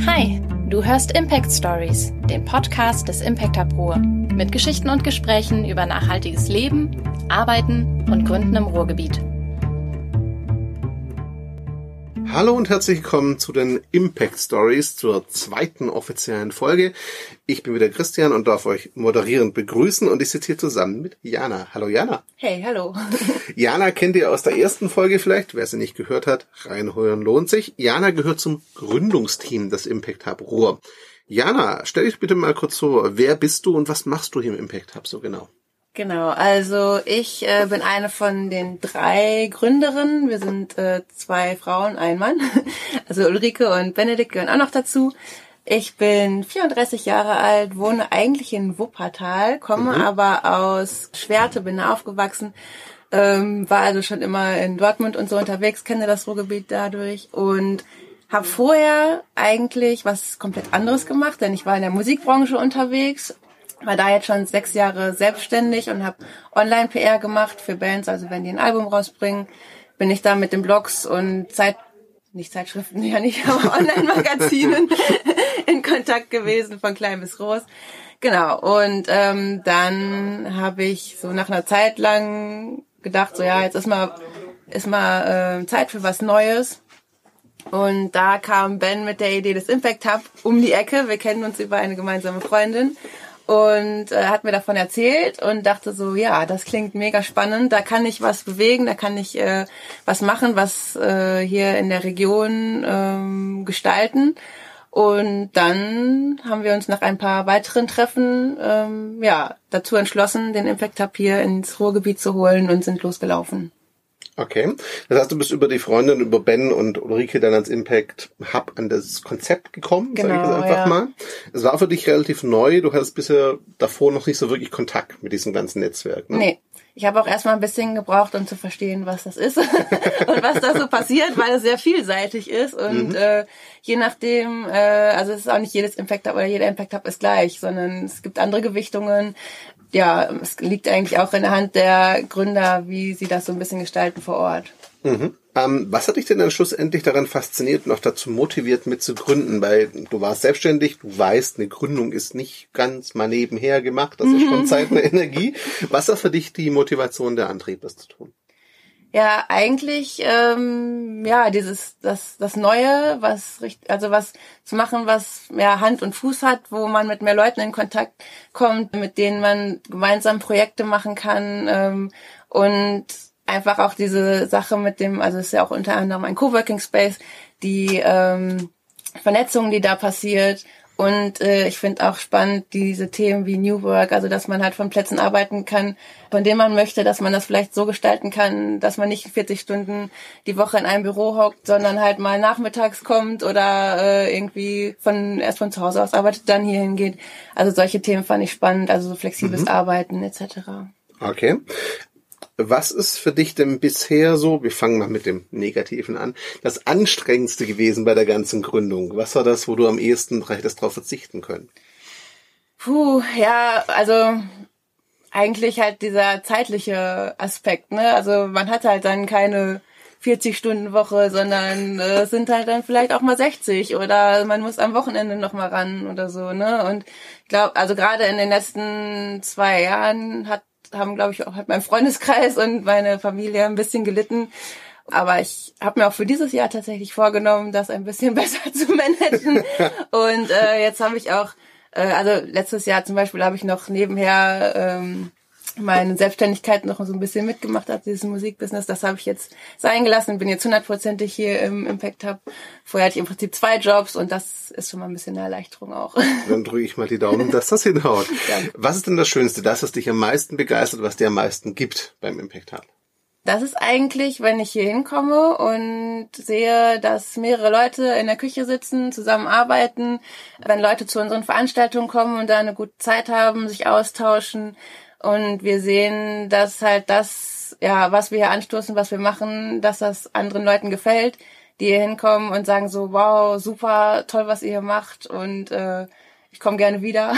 Hi, du hörst Impact Stories, den Podcast des Impact Hub Ruhr, mit Geschichten und Gesprächen über nachhaltiges Leben, Arbeiten und Gründen im Ruhrgebiet. Hallo und herzlich willkommen zu den Impact Stories zur zweiten offiziellen Folge. Ich bin wieder Christian und darf euch moderierend begrüßen und ich sitze hier zusammen mit Jana. Hallo Jana. Hey, hallo. Jana kennt ihr aus der ersten Folge vielleicht, wer sie nicht gehört hat, reinhören lohnt sich. Jana gehört zum Gründungsteam des Impact Hub Ruhr. Jana, stell dich bitte mal kurz vor, wer bist du und was machst du hier im Impact Hub so genau? Genau, also ich äh, bin eine von den drei Gründerinnen. Wir sind äh, zwei Frauen, ein Mann. Also Ulrike und Benedikt gehören auch noch dazu. Ich bin 34 Jahre alt, wohne eigentlich in Wuppertal, komme mhm. aber aus Schwerte, bin da aufgewachsen, ähm, war also schon immer in Dortmund und so unterwegs, kenne das Ruhrgebiet dadurch und habe vorher eigentlich was komplett anderes gemacht, denn ich war in der Musikbranche unterwegs war da jetzt schon sechs Jahre selbstständig und habe Online-PR gemacht für Bands, also wenn die ein Album rausbringen, bin ich da mit den Blogs und Zeit, nicht Zeitschriften, ja nicht, aber Online-Magazinen in Kontakt gewesen, von klein bis groß. Genau, und ähm, dann habe ich so nach einer Zeit lang gedacht, so ja, jetzt ist mal, ist mal äh, Zeit für was Neues. Und da kam Ben mit der Idee des Impact Hub um die Ecke. Wir kennen uns über eine gemeinsame Freundin und äh, hat mir davon erzählt und dachte so, ja, das klingt mega spannend, da kann ich was bewegen, da kann ich äh, was machen, was äh, hier in der Region ähm, gestalten. Und dann haben wir uns nach ein paar weiteren Treffen ähm, ja dazu entschlossen, den Impact Hub hier ins Ruhrgebiet zu holen und sind losgelaufen. Okay. Das heißt, du bist über die Freundin, über Ben und Ulrike dann als Impact Hub an das Konzept gekommen, genau, sage ich das einfach ja. mal. Es war für dich relativ neu. Du hattest bisher davor noch nicht so wirklich Kontakt mit diesem ganzen Netzwerk. Ne? Nee. Ich habe auch erstmal ein bisschen gebraucht, um zu verstehen, was das ist und was da so passiert, weil es sehr vielseitig ist und mhm. äh, je nachdem, äh, also es ist auch nicht jedes Impact Hub oder jeder Impact Hub ist gleich, sondern es gibt andere Gewichtungen ja, es liegt eigentlich auch in der Hand der Gründer, wie sie das so ein bisschen gestalten vor Ort. Mhm. Ähm, was hat dich denn dann schlussendlich daran fasziniert und auch dazu motiviert, mit zu gründen? Weil du warst selbstständig, du weißt, eine Gründung ist nicht ganz mal nebenher gemacht, das ist schon Zeit und Energie. Was war für dich die Motivation, der Antrieb, das zu tun? Ja, eigentlich ähm, ja dieses das das Neue, was also was zu machen, was mehr Hand und Fuß hat, wo man mit mehr Leuten in Kontakt kommt, mit denen man gemeinsam Projekte machen kann ähm, und einfach auch diese Sache mit dem, also es ist ja auch unter anderem ein Coworking Space, die ähm, Vernetzung, die da passiert und äh, ich finde auch spannend diese Themen wie New Work, also dass man halt von Plätzen arbeiten kann, von denen man möchte, dass man das vielleicht so gestalten kann, dass man nicht 40 Stunden die Woche in einem Büro hockt, sondern halt mal nachmittags kommt oder äh, irgendwie von erst von zu Hause aus arbeitet, dann hier hingeht. Also solche Themen fand ich spannend, also so flexibles mhm. Arbeiten etc. Okay. Was ist für dich denn bisher so, wir fangen mal mit dem Negativen an, das Anstrengendste gewesen bei der ganzen Gründung? Was war das, wo du am ehesten hättest darauf verzichten können? Puh, ja, also eigentlich halt dieser zeitliche Aspekt, ne? Also man hat halt dann keine 40 Stunden Woche, sondern äh, sind halt dann vielleicht auch mal 60 oder man muss am Wochenende noch mal ran oder so, ne? Und ich glaube, also gerade in den letzten zwei Jahren hat haben, glaube ich, auch hat mein Freundeskreis und meine Familie ein bisschen gelitten. Aber ich habe mir auch für dieses Jahr tatsächlich vorgenommen, das ein bisschen besser zu managen. und äh, jetzt habe ich auch, äh, also letztes Jahr zum Beispiel habe ich noch nebenher ähm, meine Selbstständigkeit noch so ein bisschen mitgemacht hat, dieses Musikbusiness. Das habe ich jetzt sein gelassen, bin jetzt hundertprozentig hier im Impact Hub. Vorher hatte ich im Prinzip zwei Jobs und das ist schon mal ein bisschen eine Erleichterung auch. Dann drücke ich mal die Daumen, dass das hinhaut. Was ist denn das Schönste, das, was dich am meisten begeistert, was dir am meisten gibt beim Impact Hub? Das ist eigentlich, wenn ich hier hinkomme und sehe, dass mehrere Leute in der Küche sitzen, zusammenarbeiten, wenn Leute zu unseren Veranstaltungen kommen und da eine gute Zeit haben, sich austauschen, und wir sehen, dass halt das, ja, was wir hier anstoßen, was wir machen, dass das anderen Leuten gefällt, die hier hinkommen und sagen so, wow, super, toll, was ihr hier macht und äh, ich komme gerne wieder.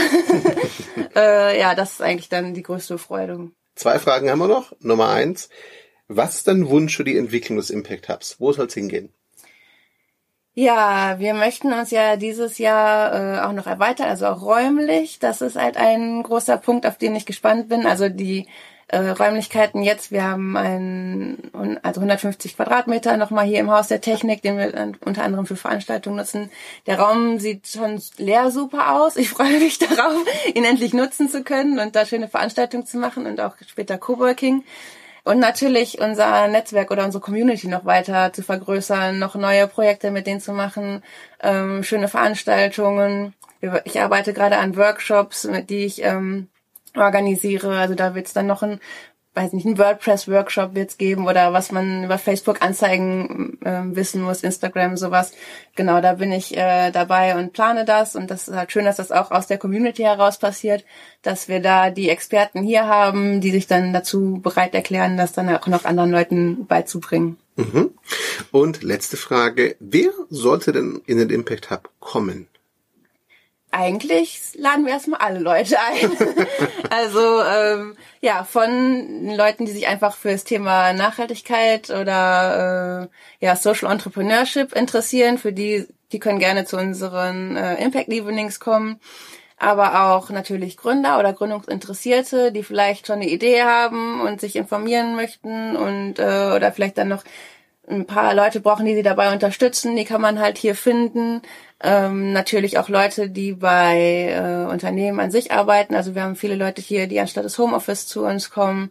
äh, ja, das ist eigentlich dann die größte Freude. Zwei Fragen haben wir noch. Nummer eins. Was ist dein Wunsch für die Entwicklung des Impact Hubs? Wo soll es hingehen? Ja, wir möchten uns ja dieses Jahr äh, auch noch erweitern, also auch räumlich. Das ist halt ein großer Punkt, auf den ich gespannt bin. Also die äh, Räumlichkeiten jetzt, wir haben ein, also 150 Quadratmeter nochmal hier im Haus der Technik, den wir unter anderem für Veranstaltungen nutzen. Der Raum sieht schon leer super aus. Ich freue mich darauf, ihn endlich nutzen zu können und da schöne Veranstaltungen zu machen und auch später Coworking. Und natürlich unser Netzwerk oder unsere Community noch weiter zu vergrößern, noch neue Projekte mit denen zu machen, ähm, schöne Veranstaltungen. Ich arbeite gerade an Workshops, mit die ich ähm, organisiere. Also da wird es dann noch ein weiß nicht, ein WordPress-Workshop wird's geben oder was man über Facebook-Anzeigen äh, wissen muss, Instagram, sowas. Genau, da bin ich äh, dabei und plane das. Und das ist halt schön, dass das auch aus der Community heraus passiert, dass wir da die Experten hier haben, die sich dann dazu bereit erklären, das dann auch noch anderen Leuten beizubringen. Mhm. Und letzte Frage, wer sollte denn in den Impact Hub kommen? Eigentlich laden wir erstmal alle Leute ein. also ähm, ja, von Leuten, die sich einfach für das Thema Nachhaltigkeit oder äh, ja Social Entrepreneurship interessieren, für die, die können gerne zu unseren äh, Impact Evenings kommen. Aber auch natürlich Gründer oder Gründungsinteressierte, die vielleicht schon eine Idee haben und sich informieren möchten und äh, oder vielleicht dann noch ein paar Leute brauchen, die sie dabei unterstützen. Die kann man halt hier finden. Ähm, natürlich auch Leute, die bei äh, Unternehmen an sich arbeiten. Also wir haben viele Leute hier, die anstatt des Homeoffice zu uns kommen.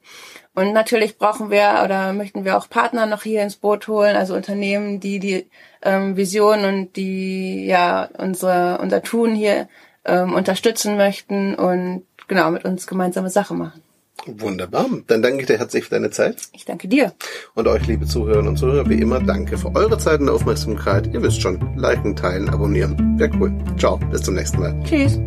Und natürlich brauchen wir oder möchten wir auch Partner noch hier ins Boot holen, also Unternehmen, die die ähm, Vision und die ja unsere unser Tun hier ähm, unterstützen möchten und genau mit uns gemeinsame Sache machen. Wunderbar. Dann danke ich dir herzlich für deine Zeit. Ich danke dir. Und euch, liebe Zuhörerinnen und Zuhörer, wie immer, danke für eure Zeit und Aufmerksamkeit. Ihr wisst schon, liken, teilen, abonnieren. Wäre cool. Ciao, bis zum nächsten Mal. Tschüss.